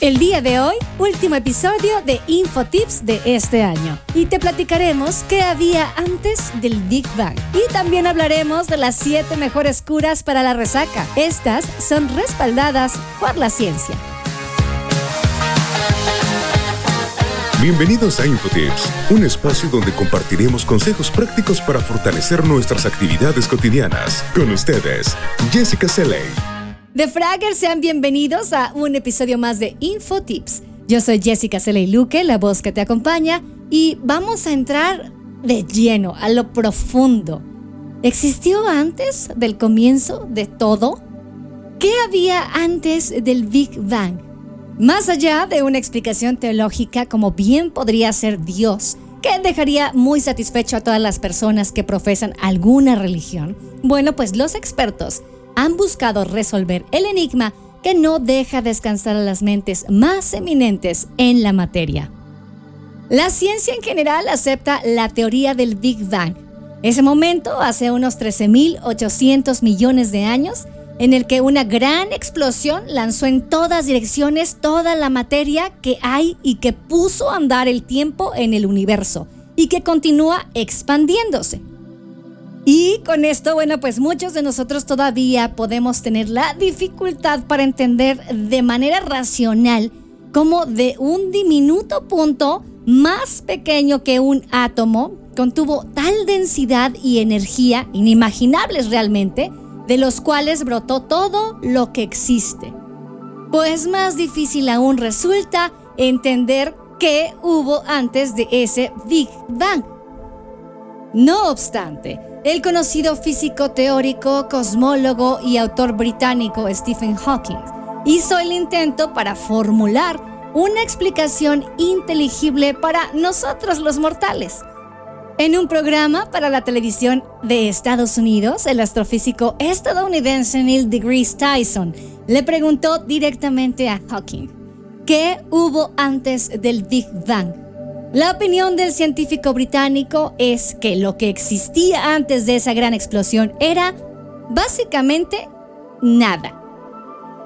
El día de hoy, último episodio de InfoTips de este año. Y te platicaremos qué había antes del Big Bang. Y también hablaremos de las 7 mejores curas para la resaca. Estas son respaldadas por la ciencia. Bienvenidos a InfoTips, un espacio donde compartiremos consejos prácticos para fortalecer nuestras actividades cotidianas. Con ustedes, Jessica Seley. De Fragger, sean bienvenidos a un episodio más de InfoTips. Yo soy Jessica Seley Luque, la voz que te acompaña, y vamos a entrar de lleno a lo profundo. ¿Existió antes del comienzo de todo? ¿Qué había antes del Big Bang? Más allá de una explicación teológica como bien podría ser Dios, que dejaría muy satisfecho a todas las personas que profesan alguna religión, bueno, pues los expertos han buscado resolver el enigma que no deja descansar a las mentes más eminentes en la materia. La ciencia en general acepta la teoría del Big Bang. Ese momento, hace unos 13.800 millones de años, en el que una gran explosión lanzó en todas direcciones toda la materia que hay y que puso a andar el tiempo en el universo y que continúa expandiéndose. Y con esto, bueno, pues muchos de nosotros todavía podemos tener la dificultad para entender de manera racional cómo de un diminuto punto más pequeño que un átomo contuvo tal densidad y energía inimaginables realmente de los cuales brotó todo lo que existe. Pues más difícil aún resulta entender qué hubo antes de ese Big Bang. No obstante, el conocido físico teórico, cosmólogo y autor británico Stephen Hawking hizo el intento para formular una explicación inteligible para nosotros los mortales. En un programa para la televisión de Estados Unidos, el astrofísico estadounidense Neil deGrasse Tyson le preguntó directamente a Hawking, ¿qué hubo antes del Big Bang? La opinión del científico británico es que lo que existía antes de esa gran explosión era básicamente nada.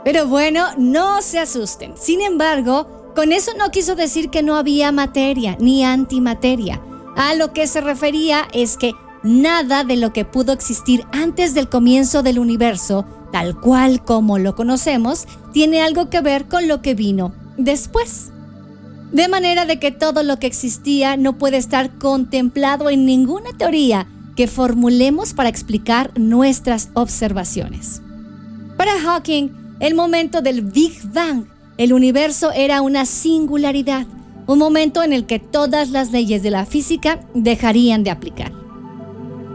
Pero bueno, no se asusten. Sin embargo, con eso no quiso decir que no había materia ni antimateria. A lo que se refería es que nada de lo que pudo existir antes del comienzo del universo, tal cual como lo conocemos, tiene algo que ver con lo que vino después. De manera de que todo lo que existía no puede estar contemplado en ninguna teoría que formulemos para explicar nuestras observaciones. Para Hawking, el momento del Big Bang, el universo era una singularidad, un momento en el que todas las leyes de la física dejarían de aplicar.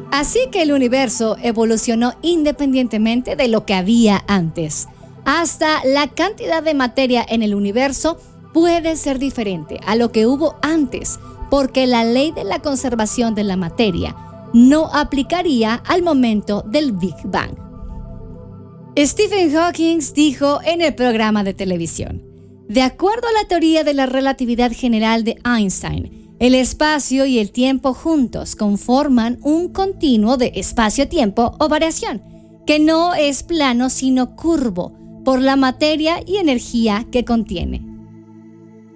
Así que el universo evolucionó independientemente de lo que había antes. Hasta la cantidad de materia en el universo puede ser diferente a lo que hubo antes, porque la ley de la conservación de la materia no aplicaría al momento del Big Bang. Stephen Hawking dijo en el programa de televisión, de acuerdo a la teoría de la relatividad general de Einstein, el espacio y el tiempo juntos conforman un continuo de espacio-tiempo o variación, que no es plano sino curvo por la materia y energía que contiene.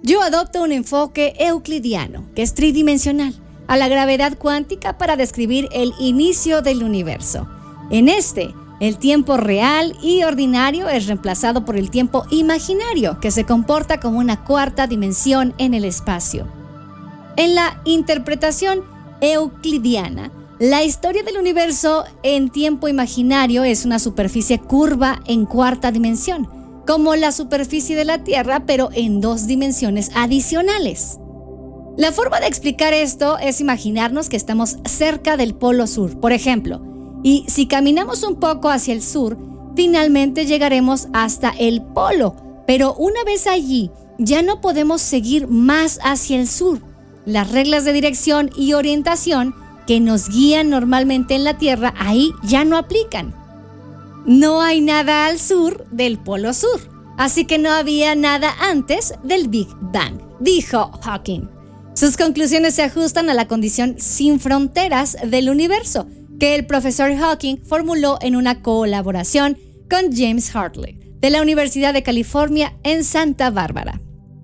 Yo adopto un enfoque euclidiano, que es tridimensional, a la gravedad cuántica para describir el inicio del universo. En este, el tiempo real y ordinario es reemplazado por el tiempo imaginario, que se comporta como una cuarta dimensión en el espacio. En la interpretación euclidiana, la historia del universo en tiempo imaginario es una superficie curva en cuarta dimensión, como la superficie de la Tierra, pero en dos dimensiones adicionales. La forma de explicar esto es imaginarnos que estamos cerca del polo sur, por ejemplo, y si caminamos un poco hacia el sur, finalmente llegaremos hasta el polo. Pero una vez allí, ya no podemos seguir más hacia el sur. Las reglas de dirección y orientación que nos guían normalmente en la Tierra ahí ya no aplican. No hay nada al sur del polo sur, así que no había nada antes del Big Bang, dijo Hawking. Sus conclusiones se ajustan a la condición sin fronteras del universo, que el profesor Hawking formuló en una colaboración con James Hartley de la Universidad de California en Santa Bárbara.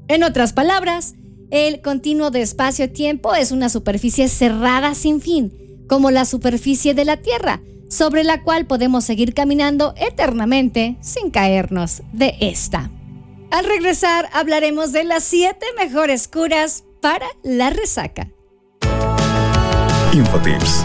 En otras palabras, el continuo de espacio-tiempo es una superficie cerrada sin fin, como la superficie de la Tierra, sobre la cual podemos seguir caminando eternamente sin caernos de esta. Al regresar hablaremos de las 7 mejores curas para la resaca. Infotips.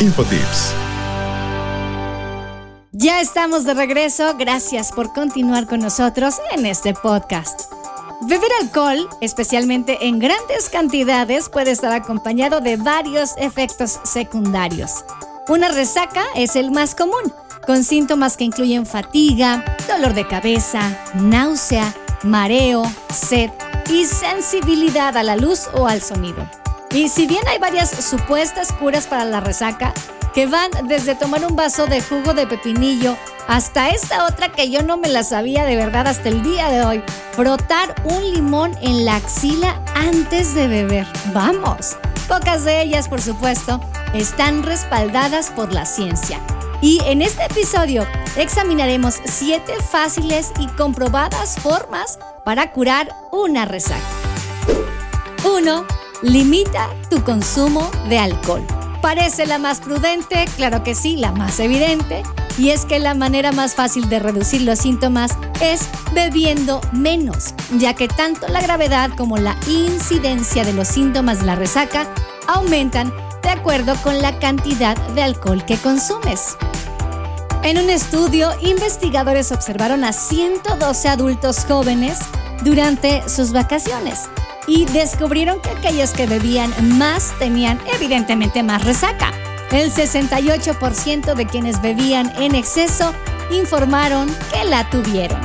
Infotips. Ya estamos de regreso, gracias por continuar con nosotros en este podcast. Beber alcohol, especialmente en grandes cantidades, puede estar acompañado de varios efectos secundarios. Una resaca es el más común, con síntomas que incluyen fatiga, dolor de cabeza, náusea, mareo, sed y sensibilidad a la luz o al sonido. Y si bien hay varias supuestas curas para la resaca, que van desde tomar un vaso de jugo de pepinillo hasta esta otra que yo no me la sabía de verdad hasta el día de hoy, frotar un limón en la axila antes de beber. Vamos. Pocas de ellas, por supuesto, están respaldadas por la ciencia. Y en este episodio examinaremos siete fáciles y comprobadas formas para curar una resaca. 1 Limita tu consumo de alcohol. Parece la más prudente, claro que sí, la más evidente, y es que la manera más fácil de reducir los síntomas es bebiendo menos, ya que tanto la gravedad como la incidencia de los síntomas de la resaca aumentan de acuerdo con la cantidad de alcohol que consumes. En un estudio, investigadores observaron a 112 adultos jóvenes durante sus vacaciones y descubrieron que aquellos que bebían más tenían evidentemente más resaca. El 68% de quienes bebían en exceso informaron que la tuvieron.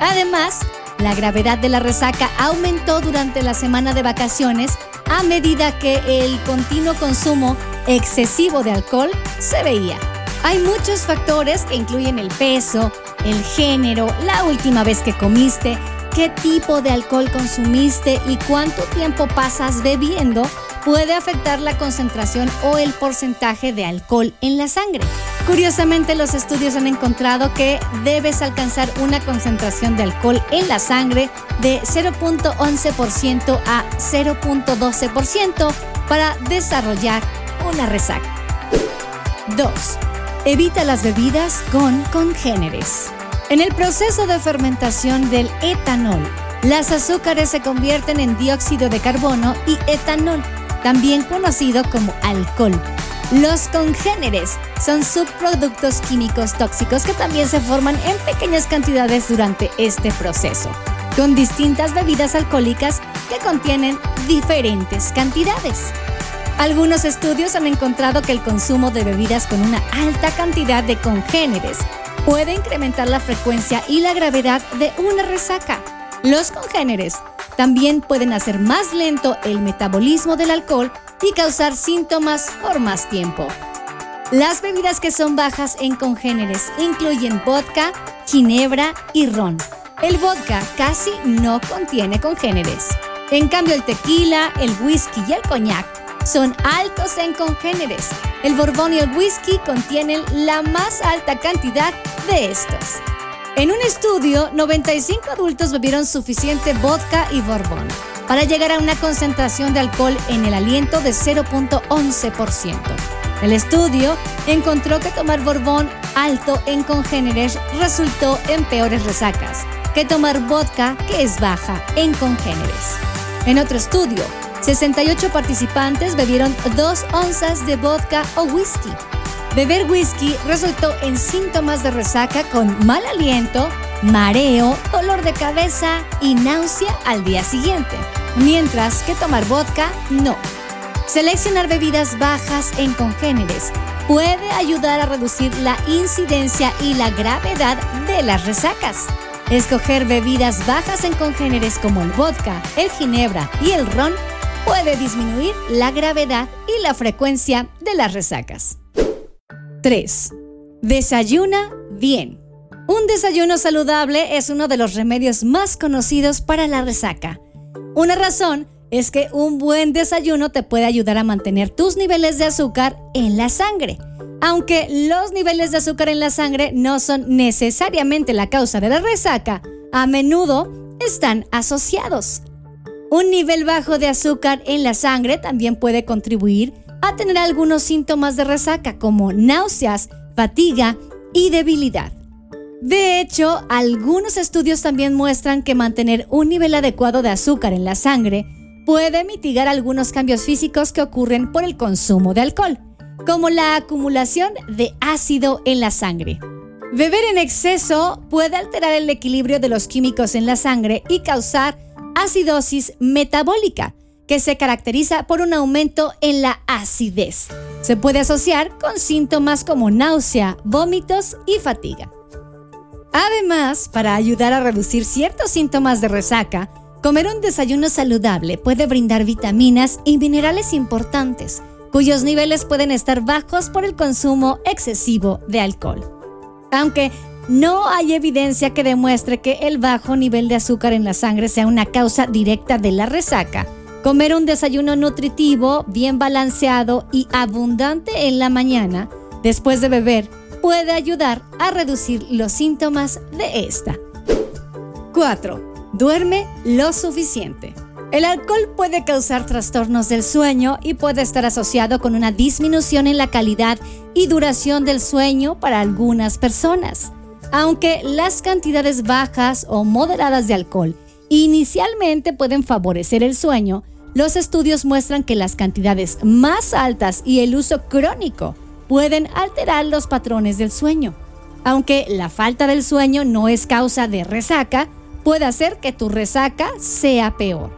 Además, la gravedad de la resaca aumentó durante la semana de vacaciones a medida que el continuo consumo excesivo de alcohol se veía. Hay muchos factores que incluyen el peso, el género, la última vez que comiste, qué tipo de alcohol consumiste y cuánto tiempo pasas bebiendo puede afectar la concentración o el porcentaje de alcohol en la sangre. Curiosamente, los estudios han encontrado que debes alcanzar una concentración de alcohol en la sangre de 0.11% a 0.12% para desarrollar una resaca. 2. Evita las bebidas con congéneres. En el proceso de fermentación del etanol, las azúcares se convierten en dióxido de carbono y etanol, también conocido como alcohol. Los congéneres son subproductos químicos tóxicos que también se forman en pequeñas cantidades durante este proceso, con distintas bebidas alcohólicas que contienen diferentes cantidades. Algunos estudios han encontrado que el consumo de bebidas con una alta cantidad de congéneres puede incrementar la frecuencia y la gravedad de una resaca. Los congéneres también pueden hacer más lento el metabolismo del alcohol y causar síntomas por más tiempo. Las bebidas que son bajas en congéneres incluyen vodka, ginebra y ron. El vodka casi no contiene congéneres. En cambio, el tequila, el whisky y el coñac son altos en congéneres. El borbón y el whisky contienen la más alta cantidad de estos. En un estudio, 95 adultos bebieron suficiente vodka y borbón para llegar a una concentración de alcohol en el aliento de 0.11%. El estudio encontró que tomar borbón alto en congéneres resultó en peores resacas que tomar vodka que es baja en congéneres. En otro estudio, 68 participantes bebieron 2 onzas de vodka o whisky Beber whisky resultó en síntomas de resaca con mal aliento, mareo, dolor de cabeza y náusea al día siguiente, mientras que tomar vodka no. Seleccionar bebidas bajas en congéneres puede ayudar a reducir la incidencia y la gravedad de las resacas. Escoger bebidas bajas en congéneres como el vodka, el ginebra y el ron puede disminuir la gravedad y la frecuencia de las resacas. 3. Desayuna bien. Un desayuno saludable es uno de los remedios más conocidos para la resaca. Una razón es que un buen desayuno te puede ayudar a mantener tus niveles de azúcar en la sangre. Aunque los niveles de azúcar en la sangre no son necesariamente la causa de la resaca, a menudo están asociados. Un nivel bajo de azúcar en la sangre también puede contribuir a tener algunos síntomas de resaca como náuseas, fatiga y debilidad. De hecho, algunos estudios también muestran que mantener un nivel adecuado de azúcar en la sangre puede mitigar algunos cambios físicos que ocurren por el consumo de alcohol, como la acumulación de ácido en la sangre. Beber en exceso puede alterar el equilibrio de los químicos en la sangre y causar acidosis metabólica, que se caracteriza por un aumento en la acidez. Se puede asociar con síntomas como náusea, vómitos y fatiga. Además, para ayudar a reducir ciertos síntomas de resaca, comer un desayuno saludable puede brindar vitaminas y minerales importantes, cuyos niveles pueden estar bajos por el consumo excesivo de alcohol. Aunque no hay evidencia que demuestre que el bajo nivel de azúcar en la sangre sea una causa directa de la resaca, Comer un desayuno nutritivo, bien balanceado y abundante en la mañana, después de beber, puede ayudar a reducir los síntomas de esta. 4. Duerme lo suficiente. El alcohol puede causar trastornos del sueño y puede estar asociado con una disminución en la calidad y duración del sueño para algunas personas. Aunque las cantidades bajas o moderadas de alcohol inicialmente pueden favorecer el sueño, los estudios muestran que las cantidades más altas y el uso crónico pueden alterar los patrones del sueño. Aunque la falta del sueño no es causa de resaca, puede hacer que tu resaca sea peor.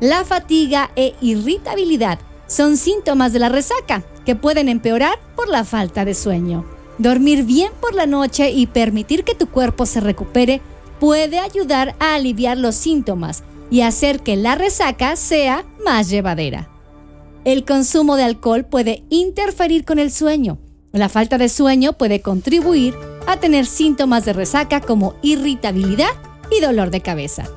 La fatiga e irritabilidad son síntomas de la resaca que pueden empeorar por la falta de sueño. Dormir bien por la noche y permitir que tu cuerpo se recupere puede ayudar a aliviar los síntomas y hacer que la resaca sea más llevadera. El consumo de alcohol puede interferir con el sueño. La falta de sueño puede contribuir a tener síntomas de resaca como irritabilidad y dolor de cabeza.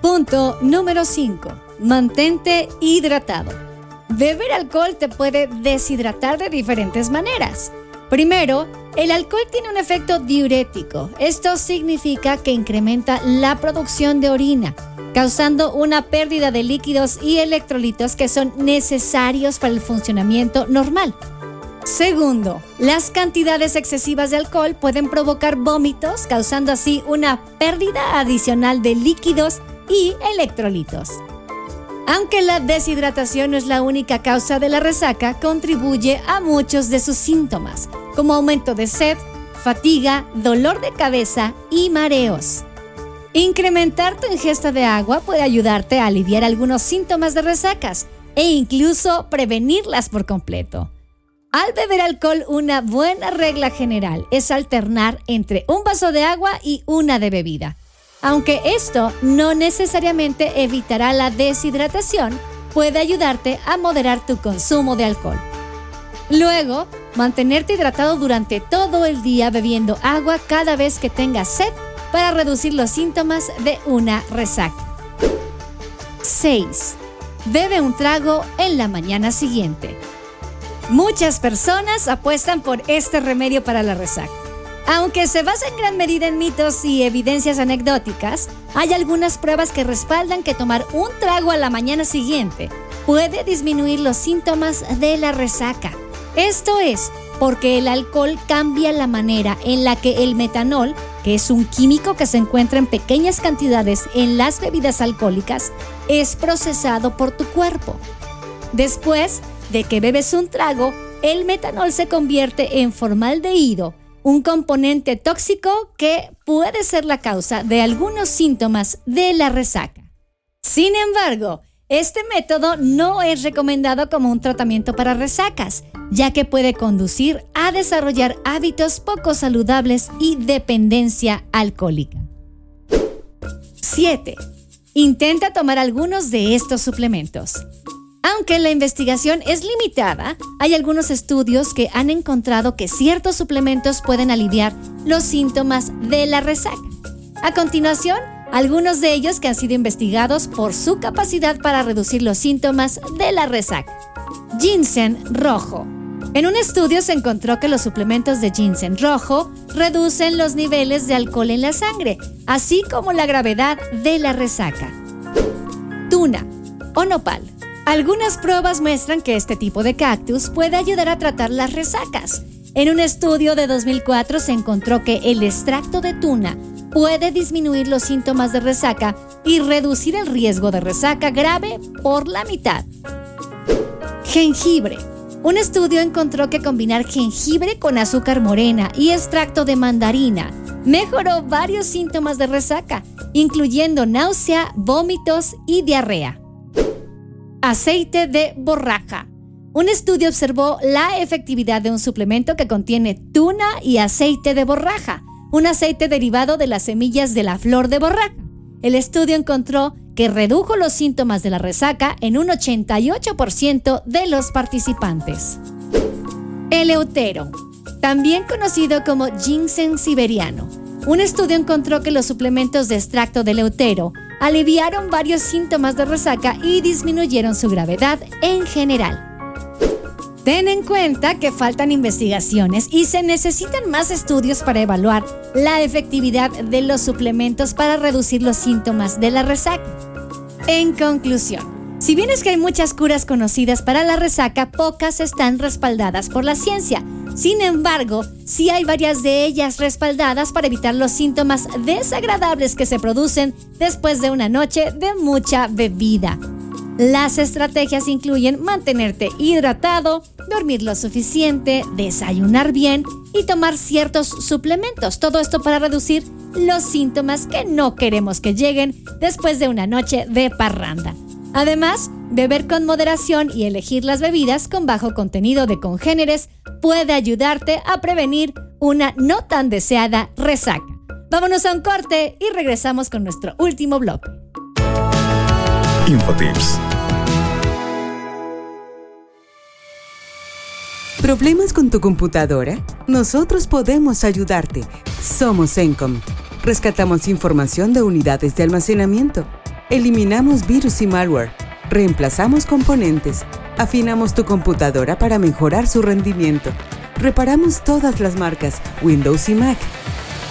Punto número 5. Mantente hidratado. Beber alcohol te puede deshidratar de diferentes maneras. Primero, el alcohol tiene un efecto diurético. Esto significa que incrementa la producción de orina, causando una pérdida de líquidos y electrolitos que son necesarios para el funcionamiento normal. Segundo, las cantidades excesivas de alcohol pueden provocar vómitos, causando así una pérdida adicional de líquidos y electrolitos. Aunque la deshidratación no es la única causa de la resaca, contribuye a muchos de sus síntomas, como aumento de sed, fatiga, dolor de cabeza y mareos. Incrementar tu ingesta de agua puede ayudarte a aliviar algunos síntomas de resacas e incluso prevenirlas por completo. Al beber alcohol, una buena regla general es alternar entre un vaso de agua y una de bebida. Aunque esto no necesariamente evitará la deshidratación, puede ayudarte a moderar tu consumo de alcohol. Luego, mantenerte hidratado durante todo el día bebiendo agua cada vez que tengas sed para reducir los síntomas de una resaca. 6. Bebe un trago en la mañana siguiente. Muchas personas apuestan por este remedio para la resaca. Aunque se basa en gran medida en mitos y evidencias anecdóticas, hay algunas pruebas que respaldan que tomar un trago a la mañana siguiente puede disminuir los síntomas de la resaca. Esto es porque el alcohol cambia la manera en la que el metanol, que es un químico que se encuentra en pequeñas cantidades en las bebidas alcohólicas, es procesado por tu cuerpo. Después de que bebes un trago, el metanol se convierte en formaldehído, un componente tóxico que puede ser la causa de algunos síntomas de la resaca. Sin embargo, este método no es recomendado como un tratamiento para resacas, ya que puede conducir a desarrollar hábitos poco saludables y dependencia alcohólica. 7. Intenta tomar algunos de estos suplementos. Aunque la investigación es limitada, hay algunos estudios que han encontrado que ciertos suplementos pueden aliviar los síntomas de la resaca. A continuación, algunos de ellos que han sido investigados por su capacidad para reducir los síntomas de la resaca. Ginseng rojo. En un estudio se encontró que los suplementos de ginseng rojo reducen los niveles de alcohol en la sangre, así como la gravedad de la resaca. Tuna o nopal. Algunas pruebas muestran que este tipo de cactus puede ayudar a tratar las resacas. En un estudio de 2004 se encontró que el extracto de tuna puede disminuir los síntomas de resaca y reducir el riesgo de resaca grave por la mitad. Jengibre. Un estudio encontró que combinar jengibre con azúcar morena y extracto de mandarina mejoró varios síntomas de resaca, incluyendo náusea, vómitos y diarrea. Aceite de borraja. Un estudio observó la efectividad de un suplemento que contiene tuna y aceite de borraja un aceite derivado de las semillas de la flor de borraja. El estudio encontró que redujo los síntomas de la resaca en un 88% de los participantes. Eleutero, también conocido como ginseng siberiano. Un estudio encontró que los suplementos de extracto de eleutero aliviaron varios síntomas de resaca y disminuyeron su gravedad en general. Ten en cuenta que faltan investigaciones y se necesitan más estudios para evaluar la efectividad de los suplementos para reducir los síntomas de la resaca. En conclusión, si bien es que hay muchas curas conocidas para la resaca, pocas están respaldadas por la ciencia. Sin embargo, sí hay varias de ellas respaldadas para evitar los síntomas desagradables que se producen después de una noche de mucha bebida. Las estrategias incluyen mantenerte hidratado, dormir lo suficiente, desayunar bien y tomar ciertos suplementos. Todo esto para reducir los síntomas que no queremos que lleguen después de una noche de parranda. Además, beber con moderación y elegir las bebidas con bajo contenido de congéneres puede ayudarte a prevenir una no tan deseada resaca. Vámonos a un corte y regresamos con nuestro último blog. Infotips. ¿Problemas con tu computadora? Nosotros podemos ayudarte. Somos Encom. Rescatamos información de unidades de almacenamiento. Eliminamos virus y malware. Reemplazamos componentes Afinamos tu computadora para mejorar su rendimiento. Reparamos todas las marcas, Windows y Mac.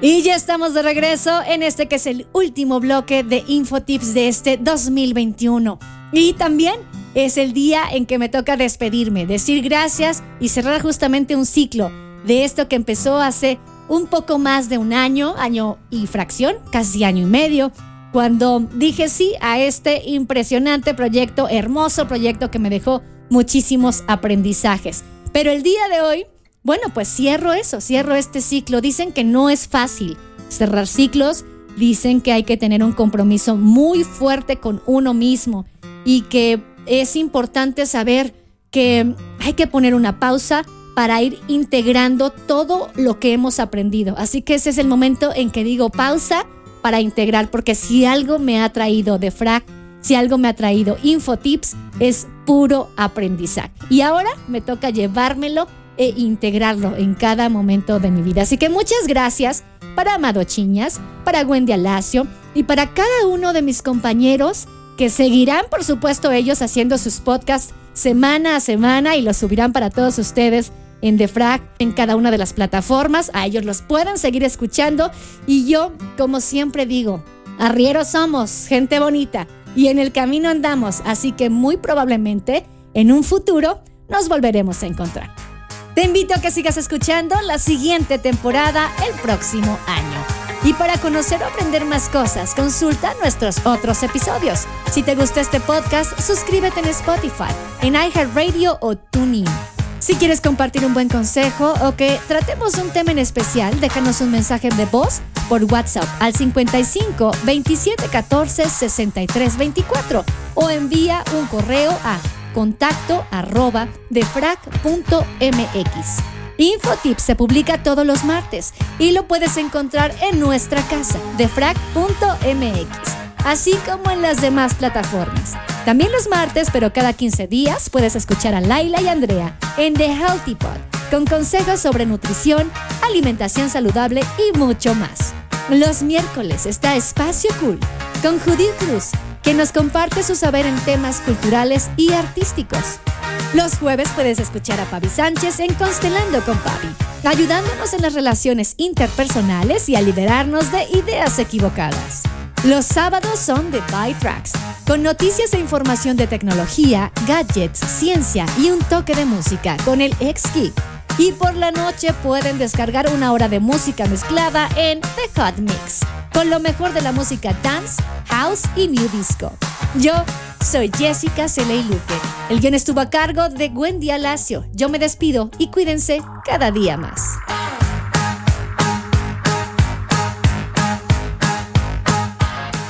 y ya estamos de regreso en este que es el último bloque de Infotips de este 2021. Y también es el día en que me toca despedirme, decir gracias y cerrar justamente un ciclo de esto que empezó hace un poco más de un año, año y fracción, casi año y medio, cuando dije sí a este impresionante proyecto, hermoso proyecto que me dejó muchísimos aprendizajes. Pero el día de hoy bueno, pues cierro eso, cierro este ciclo. Dicen que no es fácil cerrar ciclos, dicen que hay que tener un compromiso muy fuerte con uno mismo y que es importante saber que hay que poner una pausa para ir integrando todo lo que hemos aprendido. Así que ese es el momento en que digo pausa para integrar, porque si algo me ha traído de frac, si algo me ha traído Infotips, es puro aprendizaje. Y ahora me toca llevármelo e integrarlo en cada momento de mi vida. Así que muchas gracias para Amado Chiñas, para Wendy Alacio y para cada uno de mis compañeros que seguirán, por supuesto, ellos haciendo sus podcasts semana a semana y los subirán para todos ustedes en Defrag, en cada una de las plataformas. A ellos los pueden seguir escuchando. Y yo, como siempre digo, arrieros somos, gente bonita, y en el camino andamos. Así que muy probablemente en un futuro nos volveremos a encontrar. Te invito a que sigas escuchando la siguiente temporada el próximo año. Y para conocer o aprender más cosas, consulta nuestros otros episodios. Si te gusta este podcast, suscríbete en Spotify, en iHeartRadio o TuneIn. Si quieres compartir un buen consejo o que tratemos un tema en especial, déjanos un mensaje de voz por WhatsApp al 55 27 14 63 24 o envía un correo a contacto arroba defrag.mx. Infotips se publica todos los martes y lo puedes encontrar en nuestra casa, defrag.mx. así como en las demás plataformas. También los martes, pero cada 15 días, puedes escuchar a Laila y Andrea en The Healthy Pod, con consejos sobre nutrición, alimentación saludable y mucho más. Los miércoles está Espacio Cool con Judith Cruz, que nos comparte su saber en temas culturales y artísticos. Los jueves puedes escuchar a Pavi Sánchez en Constelando con Pavi, ayudándonos en las relaciones interpersonales y a liberarnos de ideas equivocadas. Los sábados son de By Tracks, con noticias e información de tecnología, gadgets, ciencia y un toque de música con el ex Geek y por la noche pueden descargar una hora de música mezclada en The Hot Mix, con lo mejor de la música dance, house y new disco. Yo soy Jessica Celey Luque. El guion estuvo a cargo de Wendy Alacio. Yo me despido y cuídense cada día más.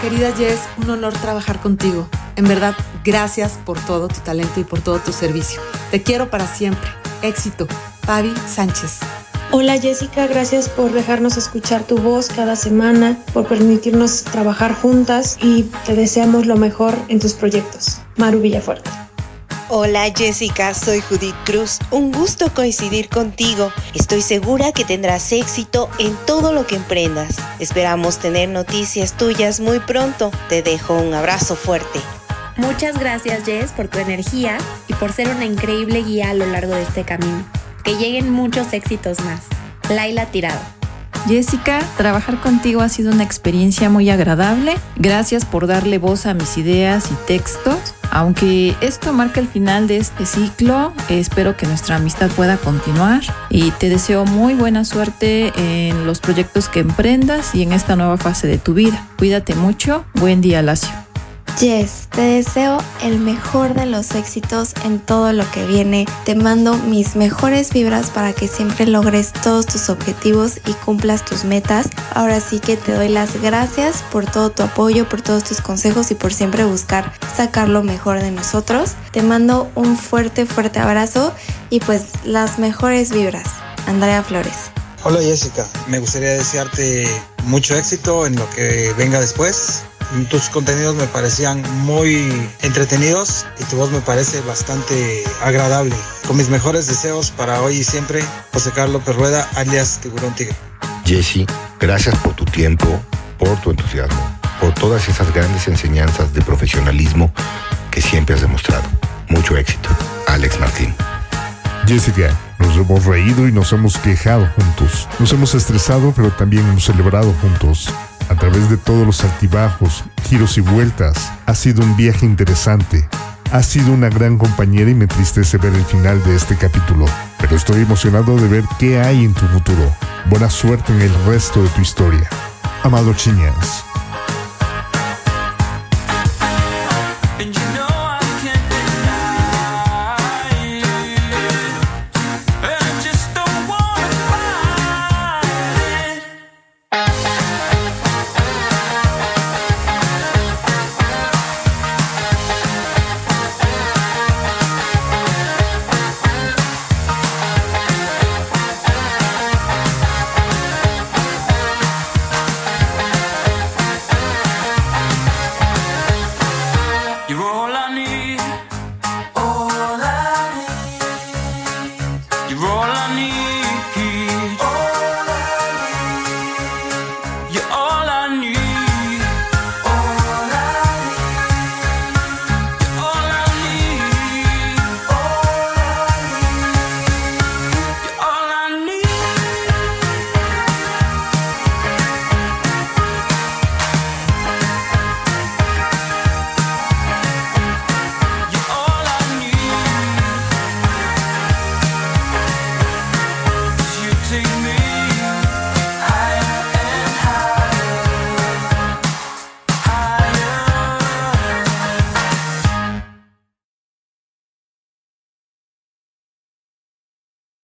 Querida Jess, un honor trabajar contigo. En verdad, gracias por todo tu talento y por todo tu servicio. Te quiero para siempre. Éxito. Pavi Sánchez. Hola Jessica, gracias por dejarnos escuchar tu voz cada semana, por permitirnos trabajar juntas y te deseamos lo mejor en tus proyectos. Maru Villafuerte. Hola Jessica, soy Judith Cruz. Un gusto coincidir contigo. Estoy segura que tendrás éxito en todo lo que emprendas. Esperamos tener noticias tuyas muy pronto. Te dejo un abrazo fuerte. Muchas gracias Jess por tu energía y por ser una increíble guía a lo largo de este camino. Que lleguen muchos éxitos más. Laila Tirado. Jessica, trabajar contigo ha sido una experiencia muy agradable. Gracias por darle voz a mis ideas y textos. Aunque esto marca el final de este ciclo, espero que nuestra amistad pueda continuar y te deseo muy buena suerte en los proyectos que emprendas y en esta nueva fase de tu vida. Cuídate mucho. Buen día, Lacio. Jess, te deseo el mejor de los éxitos en todo lo que viene. Te mando mis mejores vibras para que siempre logres todos tus objetivos y cumplas tus metas. Ahora sí que te doy las gracias por todo tu apoyo, por todos tus consejos y por siempre buscar sacar lo mejor de nosotros. Te mando un fuerte, fuerte abrazo y pues las mejores vibras. Andrea Flores. Hola Jessica, me gustaría desearte mucho éxito en lo que venga después tus contenidos me parecían muy entretenidos y tu voz me parece bastante agradable. Con mis mejores deseos para hoy y siempre, José Carlos Perrueda, alias Tiburón Tigre. Jesse, gracias por tu tiempo, por tu entusiasmo, por todas esas grandes enseñanzas de profesionalismo que siempre has demostrado. Mucho éxito. Alex Martín. Jessica, nos hemos reído y nos hemos quejado juntos. Nos hemos estresado, pero también hemos celebrado juntos a través de todos los altibajos, giros y vueltas. Ha sido un viaje interesante. Ha sido una gran compañera y me entristece ver el final de este capítulo, pero estoy emocionado de ver qué hay en tu futuro. Buena suerte en el resto de tu historia. Amado Chiñas.